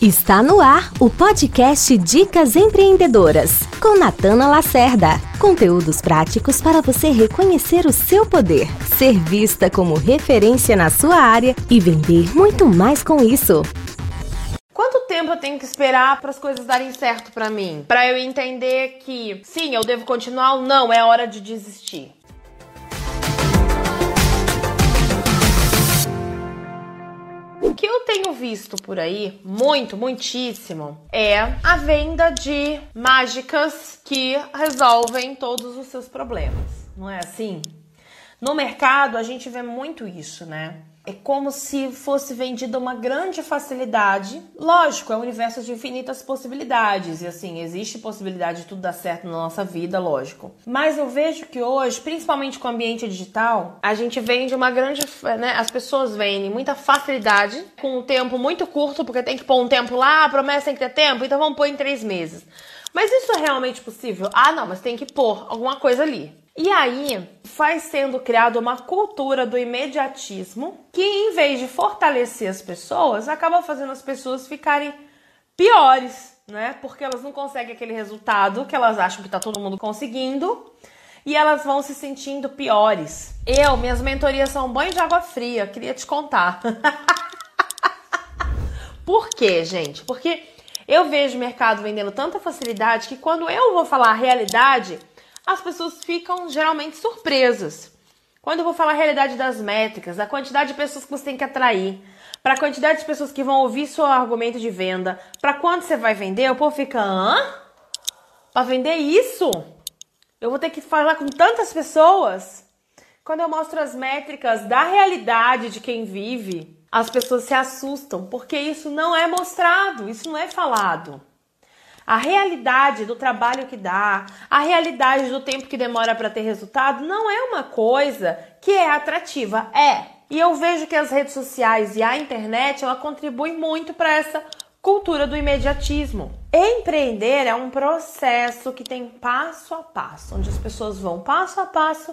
Está no ar o podcast Dicas Empreendedoras, com Natana Lacerda. Conteúdos práticos para você reconhecer o seu poder, ser vista como referência na sua área e vender muito mais com isso. Quanto tempo eu tenho que esperar para as coisas darem certo para mim? Para eu entender que sim, eu devo continuar ou não, é hora de desistir. Visto por aí, muito, muitíssimo, é a venda de mágicas que resolvem todos os seus problemas. Não é assim? No mercado a gente vê muito isso, né? É como se fosse vendida uma grande facilidade. Lógico, é um universo de infinitas possibilidades. E assim, existe possibilidade de tudo dar certo na nossa vida, lógico. Mas eu vejo que hoje, principalmente com o ambiente digital, a gente vende uma grande. Né, as pessoas vendem muita facilidade, com um tempo muito curto, porque tem que pôr um tempo lá, promessa tem que ter tempo, então vamos pôr em três meses. Mas isso é realmente possível? Ah, não, mas tem que pôr alguma coisa ali. E aí vai sendo criada uma cultura do imediatismo que, em vez de fortalecer as pessoas, acaba fazendo as pessoas ficarem piores, né? Porque elas não conseguem aquele resultado que elas acham que tá todo mundo conseguindo e elas vão se sentindo piores. Eu, minhas mentorias são um banho de água fria, queria te contar. Por quê, gente? Porque eu vejo o mercado vendendo tanta facilidade que quando eu vou falar a realidade, as pessoas ficam geralmente surpresas. Quando eu vou falar a realidade das métricas, a quantidade de pessoas que você tem que atrair, para a quantidade de pessoas que vão ouvir seu argumento de venda, para quando você vai vender, o povo fica, hã? Para vender isso? Eu vou ter que falar com tantas pessoas? Quando eu mostro as métricas da realidade de quem vive, as pessoas se assustam, porque isso não é mostrado, isso não é falado a realidade do trabalho que dá, a realidade do tempo que demora para ter resultado, não é uma coisa que é atrativa. É. E eu vejo que as redes sociais e a internet ela contribuem muito para essa cultura do imediatismo. Empreender é um processo que tem passo a passo, onde as pessoas vão passo a passo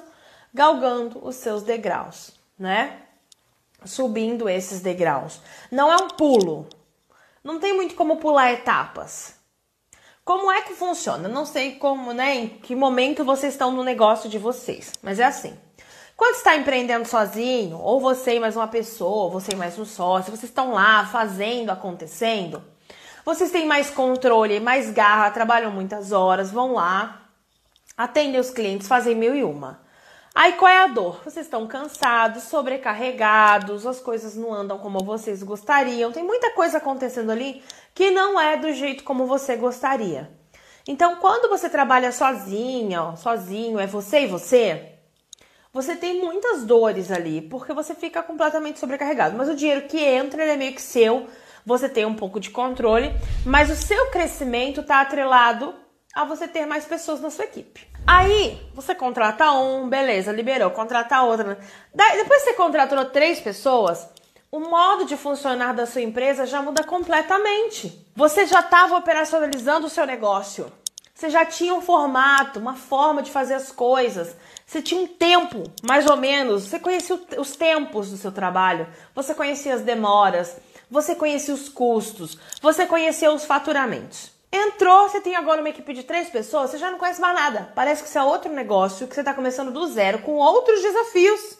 galgando os seus degraus, né? Subindo esses degraus. Não é um pulo. Não tem muito como pular etapas. Como é que funciona? Não sei como, né, em que momento vocês estão no negócio de vocês, mas é assim. Quando está empreendendo sozinho, ou você e mais uma pessoa, ou você e mais um sócio, vocês estão lá fazendo, acontecendo, vocês têm mais controle, mais garra, trabalham muitas horas, vão lá, atendem os clientes, fazem mil e uma. Aí qual é a dor? Vocês estão cansados, sobrecarregados, as coisas não andam como vocês gostariam, tem muita coisa acontecendo ali que não é do jeito como você gostaria. Então, quando você trabalha sozinha, sozinho, é você e você, você tem muitas dores ali, porque você fica completamente sobrecarregado. Mas o dinheiro que entra é meio que seu, você tem um pouco de controle, mas o seu crescimento está atrelado a você ter mais pessoas na sua equipe. Aí você contrata um, beleza, liberou, contrata outra. Daí, depois que você contratou três pessoas, o modo de funcionar da sua empresa já muda completamente. Você já estava operacionalizando o seu negócio. Você já tinha um formato, uma forma de fazer as coisas. Você tinha um tempo, mais ou menos. Você conhecia os tempos do seu trabalho. Você conhecia as demoras. Você conhecia os custos. Você conhecia os faturamentos. Entrou, você tem agora uma equipe de três pessoas, você já não conhece mais nada. Parece que isso é outro negócio, que você está começando do zero, com outros desafios.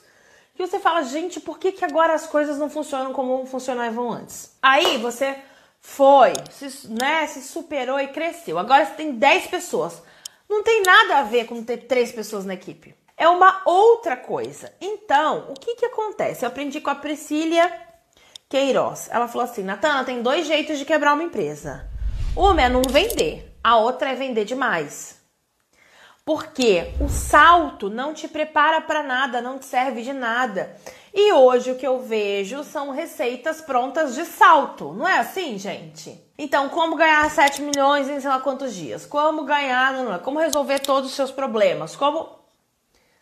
Que você fala, gente, por que, que agora as coisas não funcionam como funcionavam antes? Aí você foi, se, né, se superou e cresceu. Agora você tem 10 pessoas. Não tem nada a ver com ter três pessoas na equipe. É uma outra coisa. Então, o que, que acontece? Eu aprendi com a Priscília Queiroz. Ela falou assim: Natana, tem dois jeitos de quebrar uma empresa. Uma é não vender, a outra é vender demais. Porque o salto não te prepara para nada, não te serve de nada. E hoje o que eu vejo são receitas prontas de salto. Não é assim, gente? Então, como ganhar 7 milhões em sei lá quantos dias? Como ganhar, não, não, como resolver todos os seus problemas? Como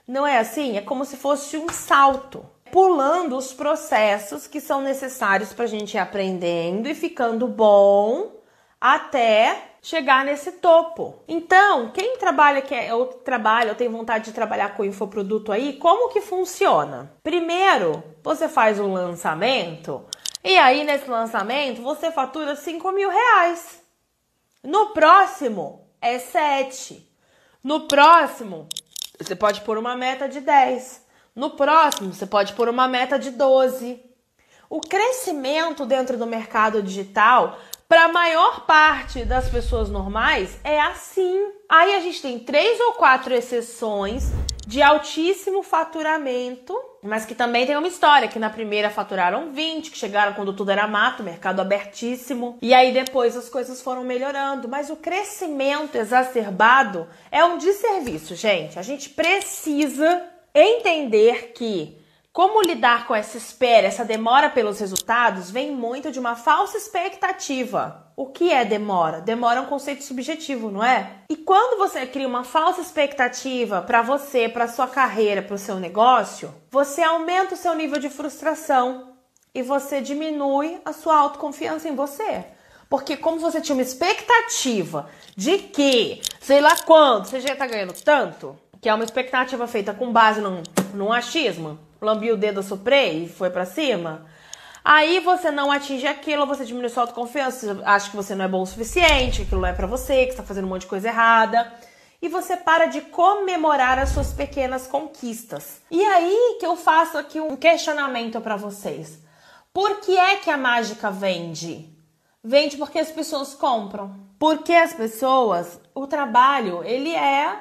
Não é assim? É como se fosse um salto pulando os processos que são necessários para a gente ir aprendendo e ficando bom até chegar nesse topo. Então, quem trabalha que ou trabalha ou tem vontade de trabalhar com infoproduto aí, como que funciona? Primeiro, você faz um lançamento E aí, nesse lançamento, você fatura 5 mil reais. No próximo, é 7. No próximo, você pode pôr uma meta de 10. No próximo, você pode pôr uma meta de 12. O crescimento dentro do mercado digital, para a maior parte das pessoas normais, é assim. Aí a gente tem três ou quatro exceções de altíssimo faturamento, mas que também tem uma história, que na primeira faturaram 20, que chegaram quando tudo era mato, mercado abertíssimo, e aí depois as coisas foram melhorando, mas o crescimento exacerbado é um desserviço, gente. A gente precisa entender que como lidar com essa espera, essa demora pelos resultados, vem muito de uma falsa expectativa. O que é demora? Demora é um conceito subjetivo, não é? E quando você cria uma falsa expectativa para você, para sua carreira, para o seu negócio, você aumenta o seu nível de frustração e você diminui a sua autoconfiança em você. Porque como você tinha uma expectativa de que, sei lá quando, você já está ganhando tanto, que é uma expectativa feita com base num, num achismo, lambiu o dedo, soprei e foi para cima. Aí você não atinge aquilo, você diminui sua autoconfiança, acha que você não é bom o suficiente, que aquilo não é para você, que está fazendo um monte de coisa errada. E você para de comemorar as suas pequenas conquistas. E aí que eu faço aqui um questionamento para vocês. Por que é que a mágica vende? Vende porque as pessoas compram. Porque as pessoas, o trabalho, ele é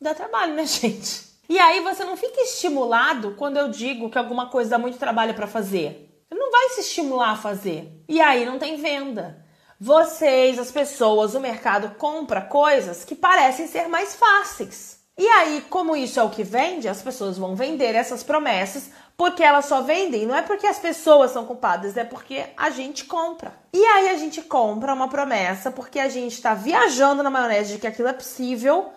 dá trabalho, né, gente? E aí você não fica estimulado quando eu digo que alguma coisa dá muito trabalho para fazer. Você não vai se estimular a fazer. E aí não tem venda. Vocês, as pessoas, o mercado compra coisas que parecem ser mais fáceis. E aí, como isso é o que vende, as pessoas vão vender essas promessas porque elas só vendem. Não é porque as pessoas são culpadas, é porque a gente compra. E aí a gente compra uma promessa porque a gente está viajando na maionese de que aquilo é possível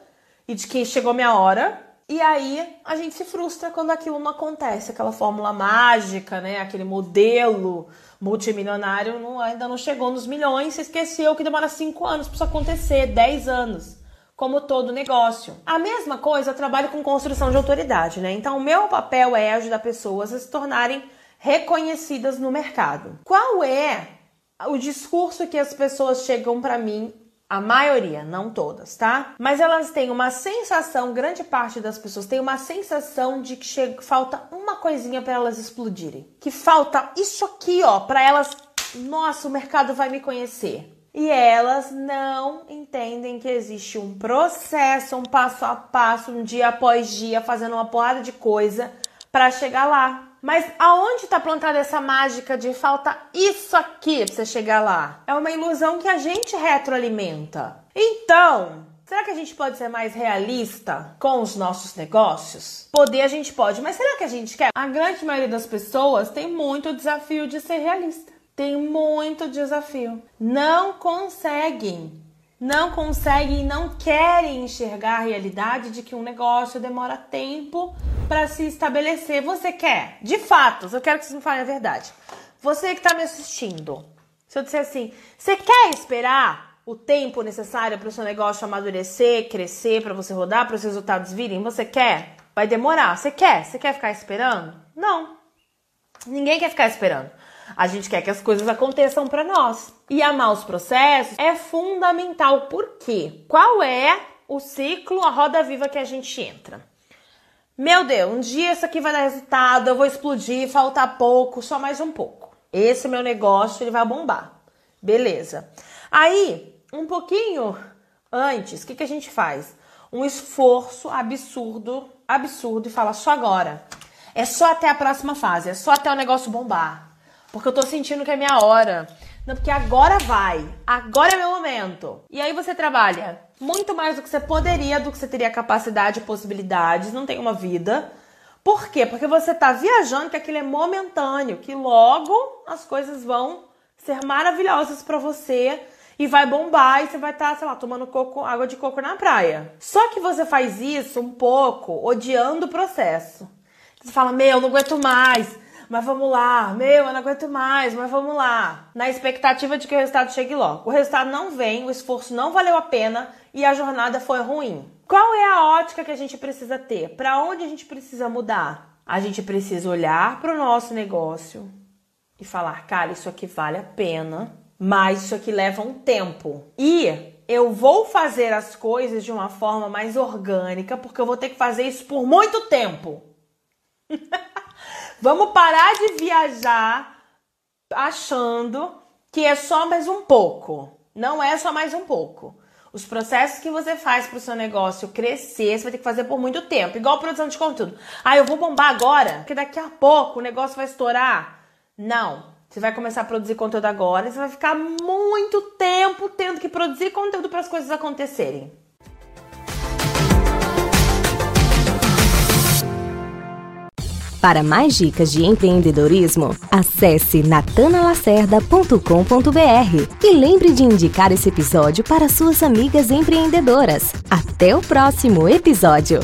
e de que chegou minha hora e aí a gente se frustra quando aquilo não acontece, aquela fórmula mágica, né? Aquele modelo multimilionário não, ainda não chegou nos milhões, você esqueceu que demora 5 anos para isso acontecer, 10 anos, como todo negócio. A mesma coisa, eu trabalho com construção de autoridade, né? Então o meu papel é ajudar pessoas a se tornarem reconhecidas no mercado. Qual é o discurso que as pessoas chegam para mim a maioria, não todas, tá? Mas elas têm uma sensação, grande parte das pessoas tem uma sensação de que chega, falta uma coisinha para elas explodirem. Que falta isso aqui, ó, para elas, nossa, o mercado vai me conhecer. E elas não entendem que existe um processo, um passo a passo, um dia após dia, fazendo uma porrada de coisa para chegar lá. Mas aonde está plantada essa mágica de falta isso aqui para você chegar lá? É uma ilusão que a gente retroalimenta. Então, será que a gente pode ser mais realista com os nossos negócios? Poder a gente pode, mas será que a gente quer? A grande maioria das pessoas tem muito desafio de ser realista. Tem muito desafio. Não conseguem não conseguem, não querem enxergar a realidade de que um negócio demora tempo para se estabelecer. Você quer? De fato, eu quero que vocês me falem a verdade. Você que está me assistindo, se eu disser assim, você quer esperar o tempo necessário para o seu negócio amadurecer, crescer, para você rodar, para os resultados virem? Você quer? Vai demorar. Você quer? Você quer ficar esperando? Não. Ninguém quer ficar esperando. A gente quer que as coisas aconteçam para nós. E amar os processos é fundamental. Por quê? Qual é o ciclo, a roda viva que a gente entra? Meu Deus, um dia isso aqui vai dar resultado, eu vou explodir, falta pouco, só mais um pouco. Esse meu negócio ele vai bombar. Beleza. Aí, um pouquinho antes, o que, que a gente faz? Um esforço absurdo, absurdo e fala só agora. É só até a próxima fase, é só até o negócio bombar. Porque eu tô sentindo que é minha hora. Não, porque agora vai. Agora é meu momento. E aí você trabalha muito mais do que você poderia, do que você teria capacidade e possibilidades, não tem uma vida. Por quê? Porque você tá viajando que aquilo é momentâneo, que logo as coisas vão ser maravilhosas para você e vai bombar e você vai estar, tá, sei lá, tomando coco, água de coco na praia. Só que você faz isso um pouco odiando o processo. Você fala: "Meu, não aguento mais" mas vamos lá, meu, eu não aguento mais, mas vamos lá. Na expectativa de que o resultado chegue logo. O resultado não vem, o esforço não valeu a pena e a jornada foi ruim. Qual é a ótica que a gente precisa ter? Para onde a gente precisa mudar? A gente precisa olhar para o nosso negócio e falar, cara, isso aqui vale a pena, mas isso aqui leva um tempo. E eu vou fazer as coisas de uma forma mais orgânica, porque eu vou ter que fazer isso por muito tempo. Vamos parar de viajar achando que é só mais um pouco. Não é só mais um pouco. Os processos que você faz para o seu negócio crescer, você vai ter que fazer por muito tempo. Igual produção de conteúdo. Ah, eu vou bombar agora, porque daqui a pouco o negócio vai estourar. Não. Você vai começar a produzir conteúdo agora e você vai ficar muito tempo tendo que produzir conteúdo para as coisas acontecerem. Para mais dicas de empreendedorismo, acesse natanalacerda.com.br e lembre de indicar esse episódio para suas amigas empreendedoras. Até o próximo episódio!